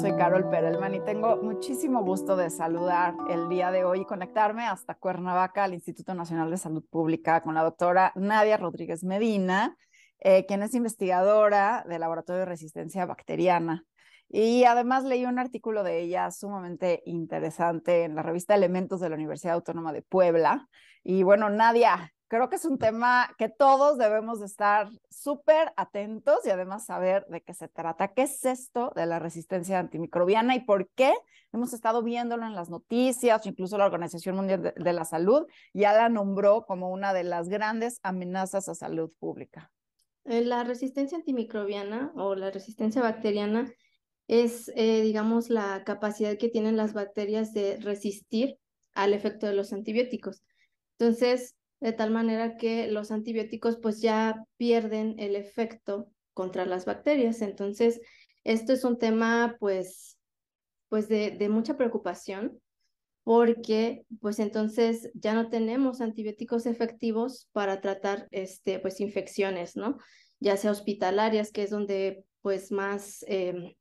soy Carol Perelman y tengo muchísimo gusto de saludar el día de hoy y conectarme hasta Cuernavaca al Instituto Nacional de Salud Pública con la doctora Nadia Rodríguez Medina, eh, quien es investigadora del Laboratorio de Resistencia Bacteriana. Y además leí un artículo de ella sumamente interesante en la revista Elementos de la Universidad Autónoma de Puebla. Y bueno, Nadia, creo que es un tema que todos debemos de estar súper atentos y además saber de qué se trata. ¿Qué es esto de la resistencia antimicrobiana y por qué hemos estado viéndolo en las noticias? Incluso la Organización Mundial de, la Salud ya la nombró como una de las grandes amenazas a salud pública. Eh, la resistencia antimicrobiana o la resistencia bacteriana es, eh, digamos, la capacidad que tienen las bacterias de resistir al efecto de los antibióticos. Entonces, de tal manera que los antibióticos pues ya pierden el efecto contra las bacterias. Entonces, esto es un tema pues, pues de, de mucha preocupación porque pues entonces ya no tenemos antibióticos efectivos para tratar este, pues infecciones, ¿no? Ya sea hospitalarias, que es donde pues más em,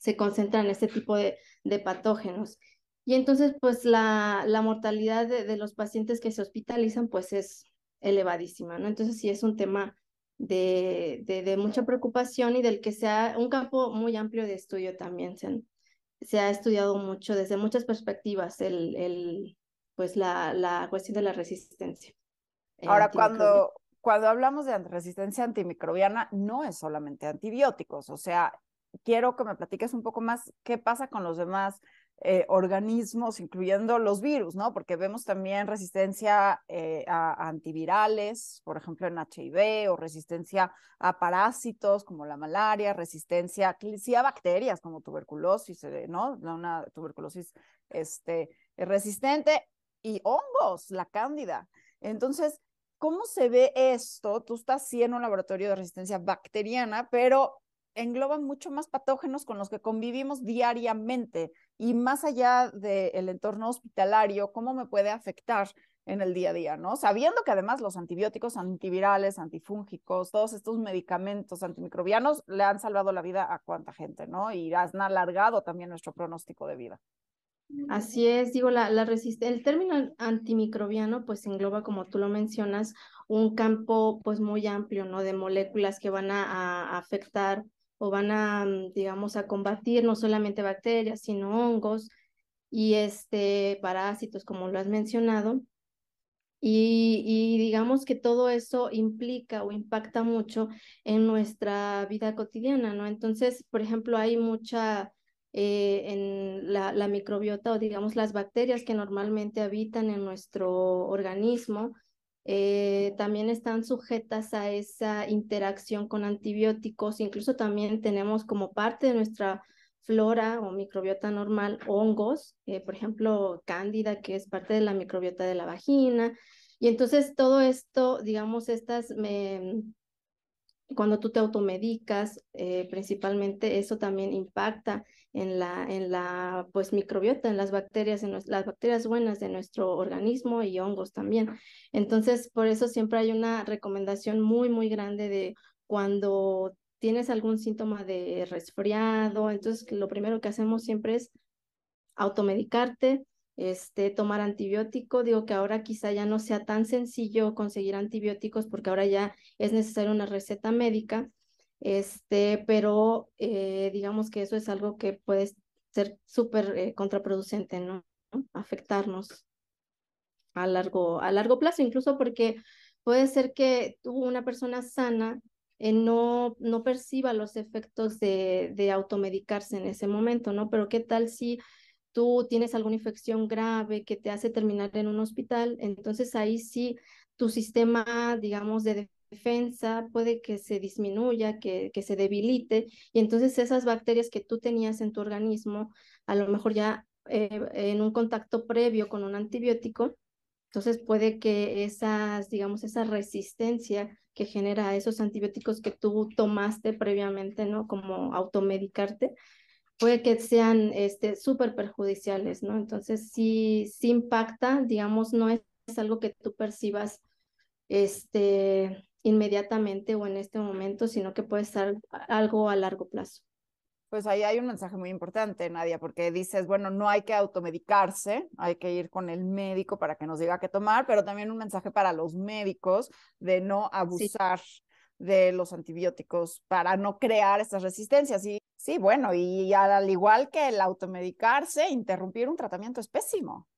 se concentran este tipo de, de patógenos. Y entonces, pues la, la mortalidad de, los pacientes que se hospitalizan, pues es elevadísima, ¿no? Entonces sí es un tema de, de, mucha preocupación y del que sea un campo muy amplio de estudio también. Se, se ha estudiado mucho desde muchas perspectivas el, el, pues la, la cuestión de la resistencia. Ahora, cuando, cuando hablamos de resistencia antimicrobiana, no es solamente antibióticos, o sea, quiero que me platiques un poco más qué pasa con los demás eh, organismos, incluyendo los virus, ¿no? Porque vemos también resistencia eh, a, antivirales, por ejemplo en HIV, o resistencia a parásitos como la malaria, resistencia sí, a bacterias como tuberculosis, eh, ¿no? Una tuberculosis este, resistente y hongos, la cándida. Entonces, ¿cómo se ve esto? Tú estás sí en un laboratorio de resistencia bacteriana, pero engloban mucho más patógenos con los que convivimos diariamente y más allá del entorno hospitalario, cómo me puede afectar en el día a día, ¿no? Sabiendo que además los antibióticos, antivirales, antifúngicos, todos estos medicamentos antimicrobianos le han salvado la vida a cuánta gente, ¿no? Y han alargado también nuestro pronóstico de vida. Así es, digo, la, la el término antimicrobiano pues engloba, como tú lo mencionas, un campo pues muy amplio, ¿no? De moléculas que van a afectar o van a, mm, digamos, a combatir no solamente bacterias, sino hongos y este, parásitos, como lo has mencionado. Y, digamos que todo eso implica o impacta mucho en nuestra vida cotidiana, ¿no? Entonces, por ejemplo, hay mucha eh, en la, microbiota o digamos las bacterias que normalmente habitan en nuestro organismo, eh, también están sujetas a esa interacción con antibióticos, incluso también tenemos como parte de nuestra flora o microbiota normal hongos, eh, por ejemplo, cándida, que es parte de la microbiota de la vagina. Y entonces todo esto, digamos, estas, cuando tú te automedicas, eh, principalmente eso también impacta en la, en la pues, microbiota, en las bacterias, en las bacterias buenas de nuestro organismo y hongos también. Entonces, por eso siempre hay una recomendación muy, muy grande de cuando tienes algún síntoma de resfriado, entonces lo primero que hacemos siempre es automedicarte, este, tomar antibiótico. Digo que ahora quizá ya no sea tan sencillo conseguir antibióticos porque ahora ya es necesaria una receta médica este, pero eh, digamos que eso es algo que puede ser súper eh, contraproducente, ¿no? Afectarnos a largo, a largo plazo, incluso porque puede ser que tú, una persona sana, eh, no, no perciba los efectos de, de automedicarse en ese momento, ¿no? Pero ¿qué tal si tú tienes alguna infección grave que te hace terminar en un hospital? Entonces ahí sí tu sistema, digamos, de defensa puede que se disminuya, que, que se debilite, y entonces esas bacterias que tú tenías en tu organismo, a lo mejor ya eh, en un contacto previo con un antibiótico, entonces puede que esas, digamos, esa resistencia que genera esos antibióticos que tú tomaste previamente, ¿no? Como automedicarte, puede que sean este súper perjudiciales, ¿no? Entonces sí, sí impacta, digamos, no es algo que tú percibas este inmediatamente o en este momento, sino que puede estar algo a largo plazo. Pues ahí hay un mensaje muy importante, Nadia, porque dices, bueno, no hay que automedicarse, hay que ir con el médico para que nos diga qué tomar, pero también un mensaje para los médicos de no abusar de los antibióticos para no crear estas resistencias. Y sí, bueno, y al igual que el automedicarse, interrumpir un tratamiento es pésimo.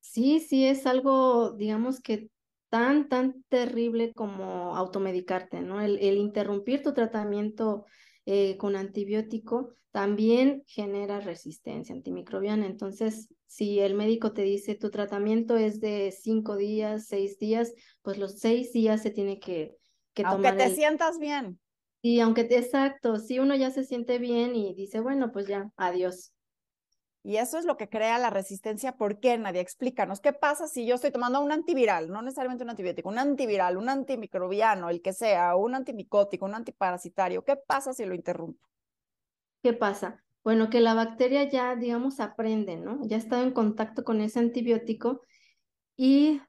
Sí, sí, es algo, digamos que tan, tan terrible como automedicarte, ¿no? El, el interrumpir tu tratamiento eh, con antibiótico también genera resistencia antimicrobiana. Entonces, si el médico te dice tu tratamiento es de cinco días, seis días, pues los seis días se tiene que, que aunque tomar. Aunque te sientas bien. Y aunque, exacto, si uno ya se siente bien y dice, bueno, pues ya, adiós. Y eso es lo que crea la resistencia. ¿Por qué, Nadia? Explícanos, ¿qué pasa si yo estoy tomando un antiviral, no necesariamente un antibiótico, un antiviral, un antimicrobiano, el que sea, un antimicótico, un antiparasitario? ¿Qué pasa si lo interrumpo? ¿Qué pasa? Bueno, que la bacteria ya, digamos, aprende, ¿no? Ya ha estado en contacto con ese antibiótico y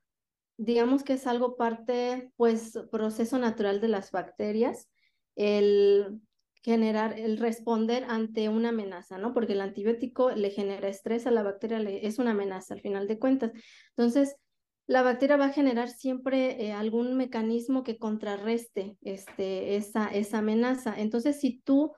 digamos que es algo parte, pues, proceso natural de las bacterias. El generar, el responder ante una amenaza, ¿no? Porque el antibiótico le genera estrés a la bacteria, es una amenaza al final de cuentas. Entonces, la bacteria va a generar siempre eh, algún mecanismo que contrarreste este, esa, esa amenaza. Entonces, si tú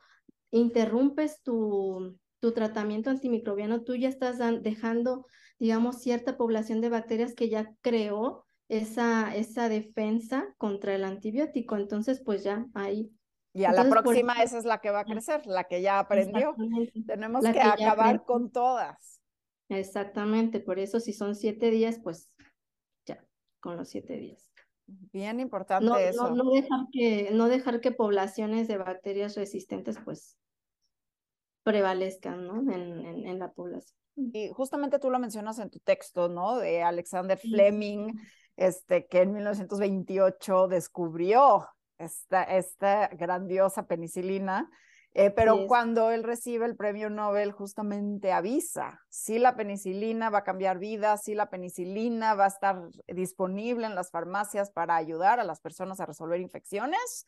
interrumpes tu, tu tratamiento antimicrobiano, tú ya estás dejando, digamos, cierta población de bacterias que ya creó esa, esa defensa contra el antibiótico. Entonces, pues ya ahí y a la próxima esa es la que va a crecer, la que ya aprendió. Tenemos que, acabar con todas. Exactamente, por eso si son siete días, pues ya, con los siete días. Bien importante eso. No, no, dejar que, no dejar que poblaciones de bacterias resistentes pues prevalezcan ¿no? en, en, en la población. Y justamente tú lo mencionas en tu texto, ¿no? De Alexander Fleming, este, que en 1928 descubrió esta, esta grandiosa penicilina, eh, pero cuando él recibe el premio Nobel justamente avisa si la penicilina va a cambiar vidas, si la penicilina va a estar disponible en las farmacias para ayudar a las personas a resolver infecciones,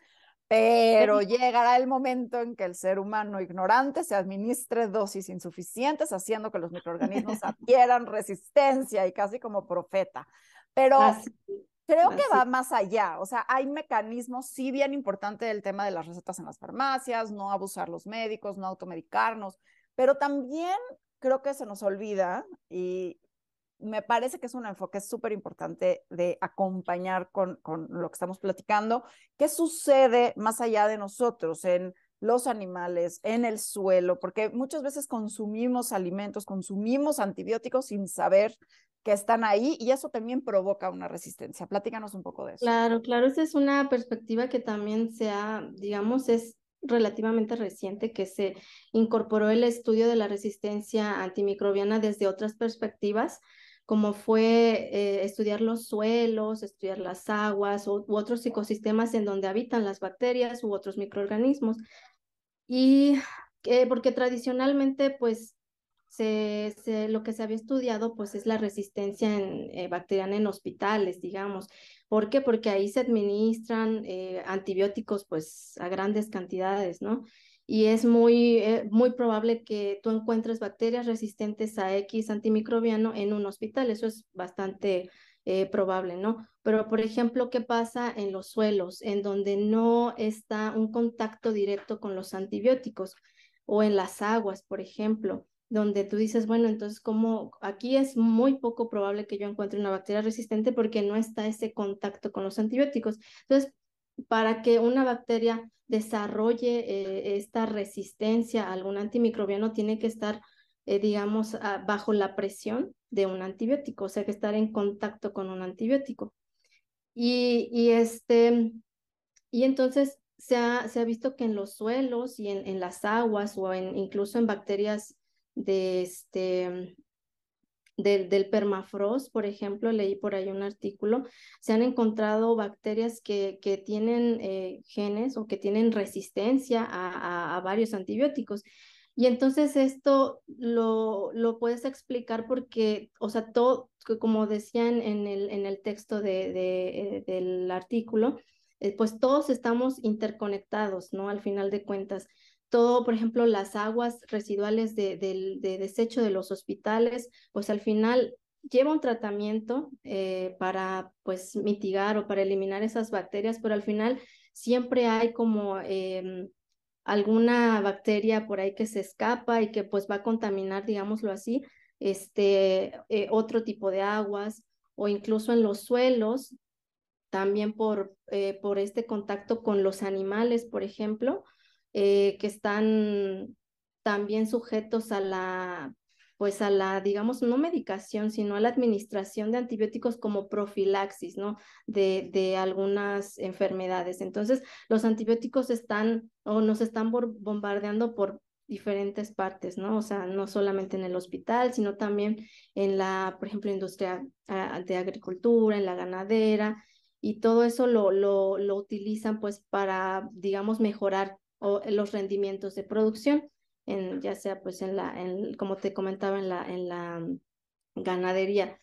pero llegará el momento en que el ser humano ignorante se administre dosis insuficientes, haciendo que los microorganismos adquieran resistencia y casi como profeta. Pero Creo que va más allá, o sea, hay mecanismos, sí bien importante del tema de las recetas en las farmacias, no abusar los médicos, no automedicarnos, pero también creo que se nos olvida y me parece que es un enfoque súper importante de acompañar con, con lo que estamos platicando, qué sucede más allá de nosotros en los animales, en el suelo, porque muchas veces consumimos alimentos, consumimos antibióticos sin saber que están ahí y eso también provoca una resistencia. Platícanos un poco de eso. Claro, claro, esa es una perspectiva que también se ha, digamos, es relativamente reciente que se incorporó el estudio de la resistencia antimicrobiana desde otras perspectivas, como fue eh, estudiar los suelos, estudiar las aguas u, otros ecosistemas en donde habitan las bacterias u otros microorganismos. Y eh, porque tradicionalmente, pues, se, lo que se había estudiado pues es la resistencia en, eh, bacteriana en hospitales, digamos. ¿Por qué? Porque ahí se administran eh, antibióticos pues a grandes cantidades, ¿no? Y es muy, eh, muy probable que tú encuentres bacterias resistentes a X antimicrobiano en un hospital. Eso es bastante probable, ¿no? Pero, por ejemplo, ¿qué pasa en los suelos, en donde no está un contacto directo con los antibióticos? O en las aguas, por ejemplo donde tú dices, bueno, entonces como aquí es muy poco probable que yo encuentre una bacteria resistente porque no está ese contacto con los antibióticos. Entonces, para que una bacteria desarrolle eh, esta resistencia a algún antimicrobiano, tiene que estar, eh, digamos, bajo la presión de un antibiótico, o sea, que estar en contacto con un antibiótico. Y, y este, y entonces se ha, se ha visto que en los suelos y en, en las aguas o en, incluso en bacterias de este, del, del, permafrost, por ejemplo, leí por ahí un artículo, se han encontrado bacterias que, que tienen eh, genes o que tienen resistencia a, a, varios antibióticos. Y entonces esto lo, lo puedes explicar porque, o sea, todo, como decían en el, en el texto de, de, del artículo, eh, pues todos estamos interconectados, ¿no? Al final de cuentas todo, por ejemplo, las aguas residuales de, de, desecho de los hospitales, pues al final lleva un tratamiento eh, para pues mitigar o para eliminar esas bacterias, pero al final siempre hay como em, alguna bacteria por ahí que se escapa y que pues va a contaminar, digámoslo así, este, eh, otro tipo de aguas o incluso en los suelos, también por, eh, por este contacto con los animales, por ejemplo, eh, que están también sujetos a la, pues a la, digamos, no medicación, sino a la administración de antibióticos como profilaxis, ¿no? De, de algunas enfermedades. Entonces, los antibióticos están o nos están bombardeando por diferentes partes, ¿no? O sea, no solamente en el hospital, sino también en la, por ejemplo, industria ah, de agricultura, en la ganadera, y todo eso lo, lo, lo utilizan pues para, digamos, mejorar los rendimientos de producción, en, ya sea pues en la, en, como te comentaba, en la, en la ganadería.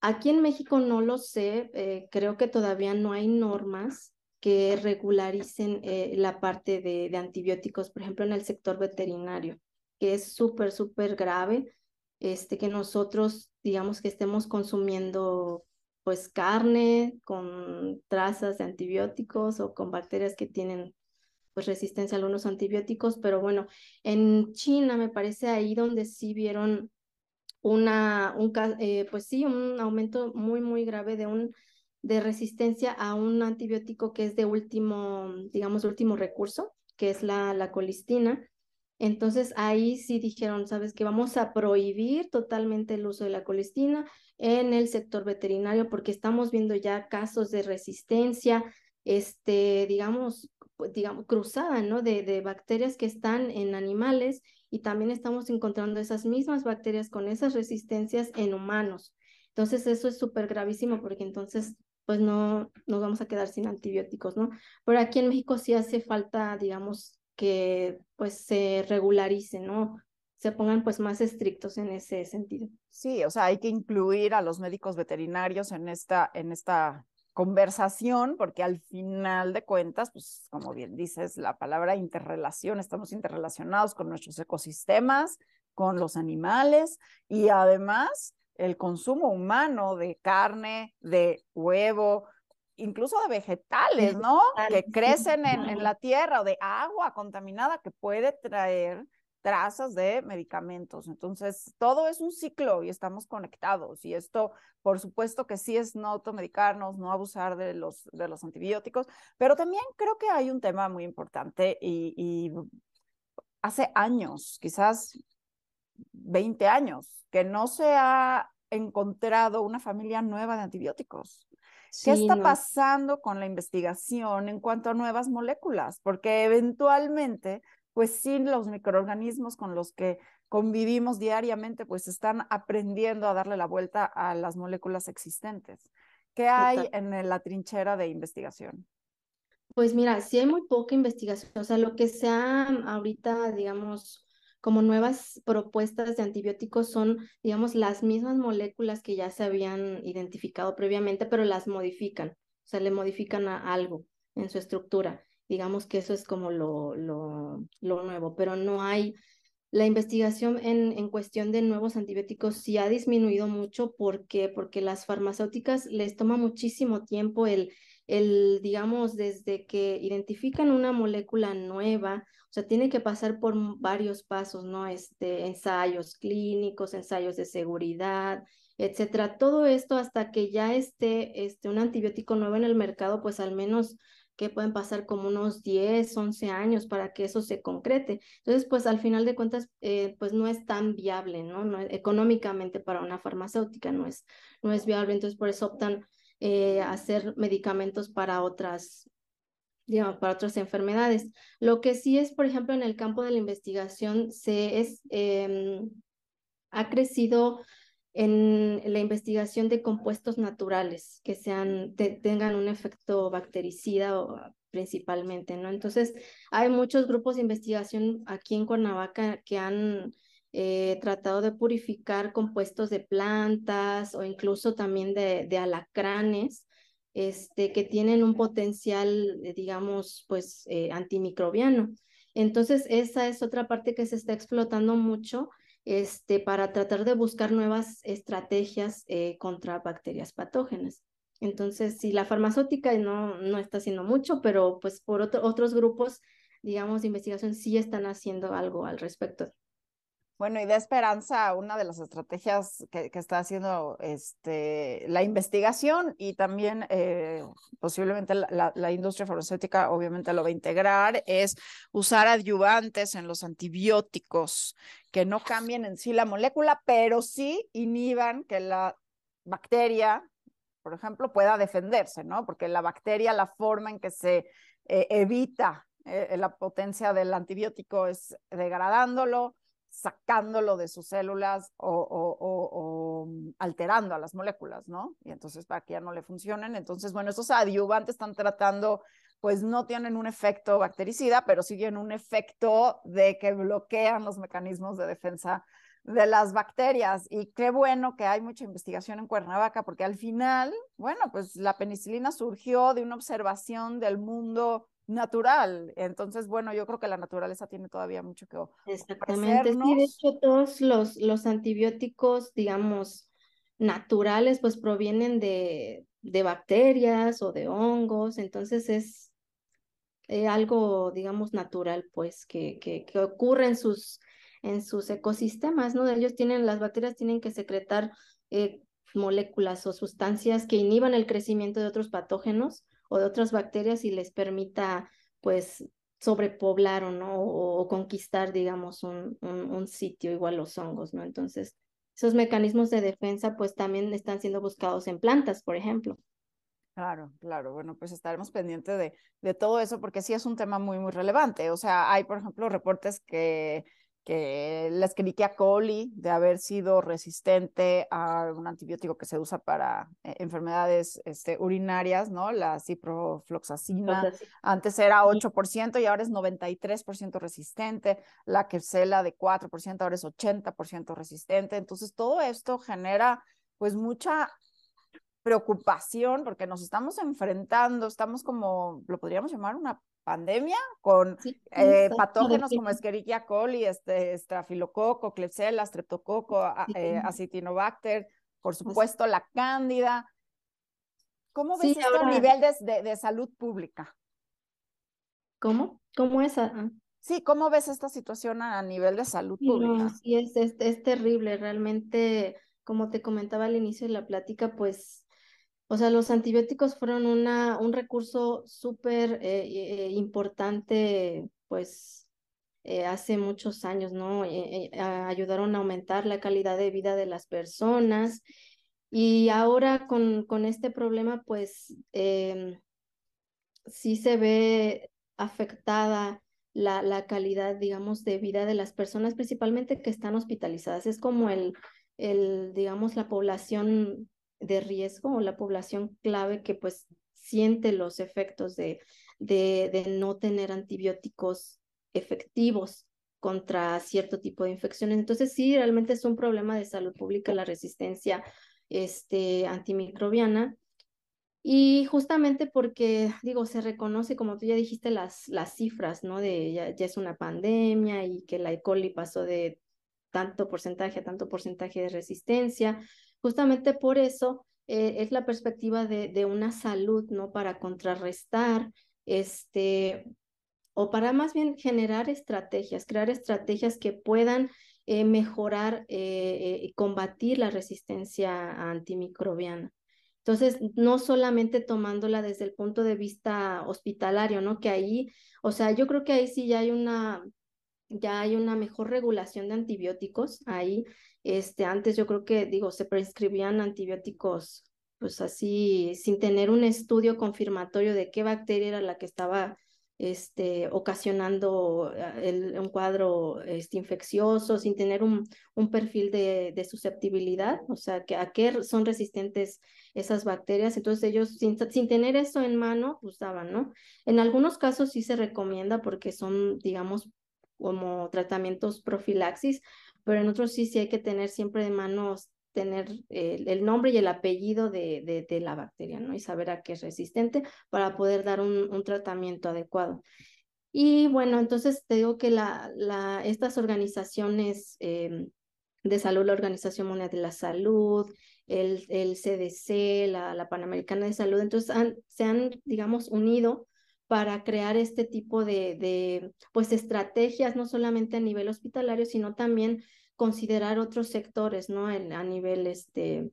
Aquí en México no lo sé, eh, creo que todavía no hay normas que regularicen eh, la parte de, de, antibióticos, por ejemplo, en el sector veterinario, que es súper, súper grave, este, que nosotros, digamos, que estemos consumiendo pues carne con trazas de antibióticos o con bacterias que tienen pues resistencia a algunos antibióticos, pero bueno, en China me parece ahí donde sí vieron una, un, eh, pues sí, un aumento muy, muy grave de un de resistencia a un antibiótico que es de último, digamos, último recurso, que es la, la colistina. Entonces ahí sí dijeron, sabes que vamos a prohibir totalmente el uso de la colistina en el sector veterinario porque estamos viendo ya casos de resistencia, este, digamos, digamos, cruzada, ¿no? De, de bacterias que están en animales y también estamos encontrando esas mismas bacterias con esas resistencias en humanos. Entonces eso es súper gravísimo porque entonces pues no nos vamos a quedar sin antibióticos, ¿no? Pero aquí en México sí hace falta, digamos, que pues se regularice, ¿no? Se pongan pues más estrictos en ese sentido. Sí, o sea, hay que incluir a los médicos veterinarios en esta, en esta conversación, porque al final de cuentas, pues como bien dices, la palabra interrelación, estamos interrelacionados con nuestros ecosistemas, con los animales y además el consumo humano de carne, de huevo, incluso de vegetales, ¿no? Que crecen en, en la tierra o de agua contaminada que puede traer trazas de medicamentos. Entonces, todo es un ciclo y estamos conectados. Y esto, por supuesto que sí es no automedicarnos, no abusar de los, de los antibióticos, pero también creo que hay un tema muy importante y, y hace años, quizás 20 años, que no se ha encontrado una familia nueva de antibióticos. ¿Qué está pasando con la investigación en cuanto a nuevas moléculas? Porque eventualmente pues sí, los microorganismos con los que convivimos diariamente, pues están aprendiendo a darle la vuelta a las moléculas existentes. ¿Qué hay en la trinchera de investigación? Pues mira, sí hay muy poca investigación, o sea, lo que se ha ahorita, digamos, como nuevas propuestas de antibióticos son, digamos, las mismas moléculas que ya se habían identificado previamente, pero las modifican, o sea, le modifican a algo en su estructura. Digamos que eso es como lo, lo, lo nuevo, pero no hay, la investigación en, en, cuestión de nuevos antibióticos sí ha disminuido mucho porque, porque las farmacéuticas les toma muchísimo tiempo el, el, digamos, desde que identifican una molécula nueva, o sea, tiene que pasar por varios pasos, ¿no? Este, ensayos clínicos, ensayos de seguridad, etcétera. Todo esto hasta que ya esté este, un antibiótico nuevo en el mercado, pues al menos que pueden pasar como unos 10, 11 años para que eso se concrete. Entonces, pues al final de cuentas, eh, pues no es tan viable, ¿no? no económicamente para una farmacéutica no es, no es viable, entonces por eso optan eh, hacer medicamentos para otras, digamos, para otras enfermedades. Lo que sí es, por ejemplo, en el campo de la investigación, se es, em, ha crecido en la investigación de compuestos naturales que sean, tengan un efecto bactericida o, principalmente, ¿no? Entonces, hay muchos grupos de investigación aquí en Cuernavaca que han eh, tratado de purificar compuestos de plantas o incluso también de, de alacranes, este, que tienen un potencial, digamos, pues, eh, antimicrobiano. Entonces, esa es otra parte que se está explotando mucho este, para tratar de buscar nuevas estrategias eh, contra bacterias patógenas. Entonces, sí, la farmacéutica no, no está haciendo mucho, pero pues por otros grupos, digamos, de investigación sí están haciendo algo al respecto. Bueno, y de esperanza una de las estrategias que, está haciendo este, la investigación y también eh, posiblemente la, la, industria farmacéutica obviamente lo va a integrar, es usar adyuvantes en los antibióticos que no cambien en sí la molécula, pero sí inhiban que la bacteria, por ejemplo, pueda defenderse, ¿no? Porque la bacteria, la forma en que se eh, evita eh, la potencia del antibiótico es degradándolo sacándolo de sus células o, alterando a las moléculas, ¿no? Y entonces para que ya no le funcionen. Entonces, bueno, esos adyuvantes están tratando, pues no tienen un efecto bactericida, pero siguen un efecto de que bloquean los mecanismos de defensa de las bacterias. Y qué bueno que hay mucha investigación en Cuernavaca, porque al final, bueno, pues la penicilina surgió de una observación del mundo natural. Entonces, bueno, yo creo que la naturaleza tiene todavía mucho que Exactamente. Sí, de hecho, todos los, los antibióticos, digamos, naturales, pues provienen de, de bacterias o de hongos. Entonces, es eh, algo, digamos, natural, pues, que, que, que ocurre en sus, en sus ecosistemas, ¿no? Ellos tienen, las bacterias tienen que secretar eh, moléculas o sustancias que inhiban el crecimiento de otros patógenos o de otras bacterias y les permita pues sobrepoblar o no o, conquistar digamos un, un, sitio igual los hongos no entonces esos mecanismos de defensa pues también están siendo buscados en plantas por ejemplo Claro, claro. Bueno, pues estaremos pendientes de, de todo eso porque sí es un tema muy, muy relevante. O sea, hay, por ejemplo, reportes que que la Escherichia coli de haber sido resistente a un antibiótico que se usa para eh, enfermedades este, urinarias, ¿no? La ciprofloxacina, antes era 8% y ahora es 93% resistente, la Quercela de 4%, ahora es 80% resistente. Entonces, todo esto genera pues mucha preocupación porque nos estamos enfrentando, estamos como, lo podríamos llamar una pandemia con eh, patógenos como Escherichia coli, este, Staphylococcus, Klebsiella, Streptococcus, eh, Acitinobacter, por supuesto la Cándida. ¿Cómo ves esto a nivel de, de, salud pública? ¿Cómo? ¿Cómo es? Sí, ¿cómo ves esta situación a, nivel de salud pública? sí, es, es, es terrible. Realmente, como te comentaba al inicio de la plática, pues o sea, los antibióticos fueron una, un recurso súper eh, eh, importante, pues, eh, hace muchos años, ¿no? ayudaron a aumentar la calidad de vida de las personas. Y ahora con, con este problema, pues, em, sí se ve afectada la, la calidad, digamos, de vida de las personas, principalmente que están hospitalizadas. Es como el, el digamos, la población de riesgo o la población clave que pues siente los efectos de, de, no tener antibióticos efectivos contra cierto tipo de infecciones. Entonces sí, realmente es un problema de salud pública la resistencia este, antimicrobiana. Y justamente porque, digo, se reconoce, como tú ya dijiste, las, las cifras, ¿no? De ya, ya es una pandemia y que la E. coli pasó de tanto porcentaje a tanto porcentaje de resistencia. Justamente por eso eh, es la perspectiva de, una salud, ¿no? Para contrarrestar, este, o para más bien generar estrategias, crear estrategias que puedan eh, mejorar eh, y combatir la resistencia antimicrobiana. Entonces, no solamente tomándola desde el punto de vista hospitalario, ¿no? Que ahí, o sea, yo creo que ahí sí ya hay una, ya hay una mejor regulación de antibióticos ahí este, antes yo creo que, digo, se prescribían antibióticos, pues así, sin tener un estudio confirmatorio de qué bacteria era la que estaba este, ocasionando ah, el, un cuadro este, infeccioso, sin tener un, un perfil de, de, susceptibilidad, o sea, que a qué son resistentes esas bacterias. Entonces ellos, sin, sin tener eso en mano, usaban, ¿no? En algunos casos sí se recomienda porque son, digamos, como tratamientos profilaxis, pero en otros sí, sí hay que tener siempre de manos, tener el, nombre y el apellido de, de, la bacteria, ¿no? Y saber a qué es resistente para poder dar un, un tratamiento adecuado. Y bueno, entonces te digo que la, la, estas organizaciones em, de salud, la Organización Mundial de la Salud, el, el CDC, la, la, Panamericana de Salud, entonces se han, digamos, unido para crear este tipo de, pues, estrategias, no solamente a nivel hospitalario, sino también considerar otros sectores, ¿no? a nivel este,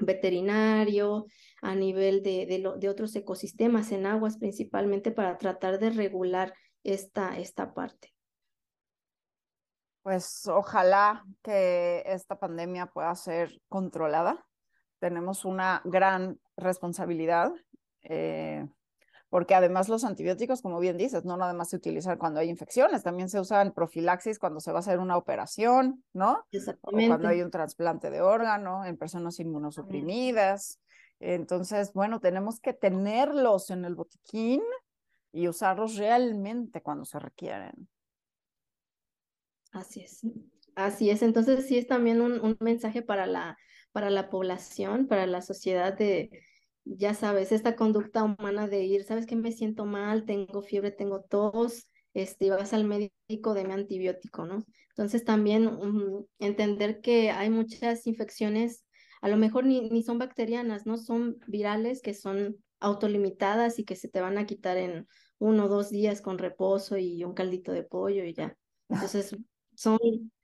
veterinario, a nivel de, de, de, otros ecosistemas en aguas principalmente para tratar de regular esta, esta parte. Pues ojalá que esta pandemia pueda ser controlada. Tenemos una gran responsabilidad. Eh, porque además los antibióticos, como bien dices, no nada más se utilizan cuando hay infecciones, también se usan profilaxis cuando se va a hacer una operación, ¿no? Exactamente. O cuando hay un trasplante de órgano en personas inmunosuprimidas. Entonces, bueno, tenemos que tenerlos en el botiquín y usarlos realmente cuando se requieren. Así es. Así es. Entonces, sí es también un, un mensaje para la, para la población, para la sociedad de, ya sabes, esta conducta humana de ir, ¿sabes que Me siento mal, tengo fiebre, tengo tos, este, vas al médico, de mi antibiótico, ¿no? Entonces también entender que hay muchas infecciones, a lo mejor ni, ni son bacterianas, ¿no? Son virales que son autolimitadas y que se te van a quitar en uno o dos días con reposo y un caldito de pollo y ya. Entonces, son,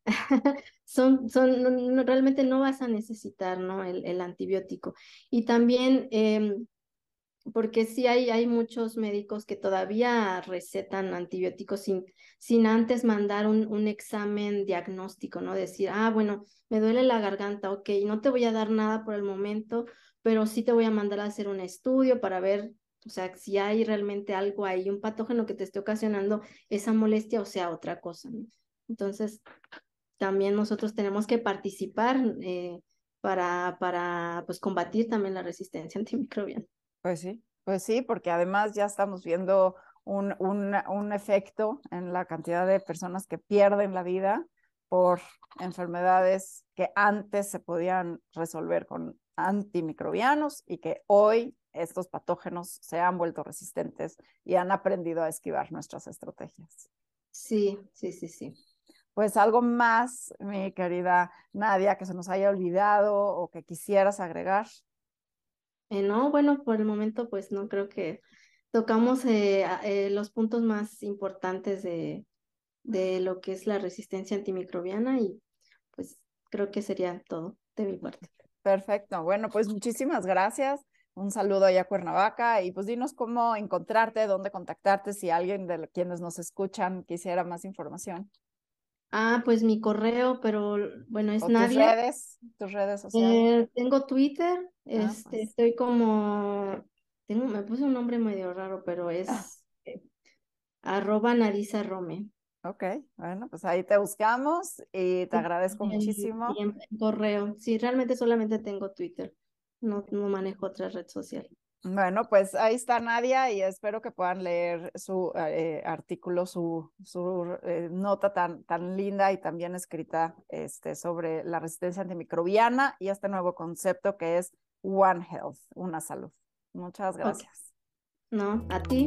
son, son, realmente no vas a necesitar, ¿no? El, el antibiótico. Y también, em, porque sí hay, hay muchos médicos que todavía recetan antibióticos sin, sin antes mandar un, un examen diagnóstico, ¿no? Decir, ah, bueno, me duele la garganta, ok, no te voy a dar nada por el momento, pero sí te voy a mandar a hacer un estudio para ver o sea, si hay realmente algo ahí, un patógeno que te esté ocasionando esa molestia o sea otra cosa. ¿no? Entonces, también nosotros tenemos que participar eh, para, para pues, combatir también la resistencia antimicrobiana. Pues sí, pues sí, porque además ya estamos viendo un, un, un efecto en la cantidad de personas que pierden la vida por enfermedades que antes se podían resolver con antimicrobianos y que hoy estos patógenos se han vuelto resistentes y han aprendido a esquivar nuestras estrategias. Sí, sí, sí, sí pues algo más, mi querida Nadia, que se nos haya olvidado o que quisieras agregar. Eh, no, bueno, por el momento pues no creo que tocamos eh, eh, los puntos más importantes de, de lo que es la resistencia antimicrobiana y pues creo que sería todo de mi parte. Perfecto, bueno, pues muchísimas gracias. Un saludo allá a Cuernavaca y pues dinos cómo encontrarte, dónde contactarte si alguien de quienes nos escuchan quisiera más información. Ah, pues mi correo, pero bueno, es ¿O nadie. Tus redes, tus redes sociales. Eh, tengo Twitter, Ah, este, pues. estoy como, tengo, me puse un nombre medio raro, pero es Ah. eh, arroba Narisa Rome. Ok, bueno, pues ahí te buscamos y te agradezco muchísimo. en correo. Sí, realmente solamente tengo Twitter. No, no manejo otra red social. Bueno, pues ahí está Nadia y espero que puedan leer su eh, artículo, su, su eh, nota tan, tan linda y tan bien escrita este, sobre la resistencia antimicrobiana y este nuevo concepto que es One Health, una salud. Muchas gracias. No, a ti.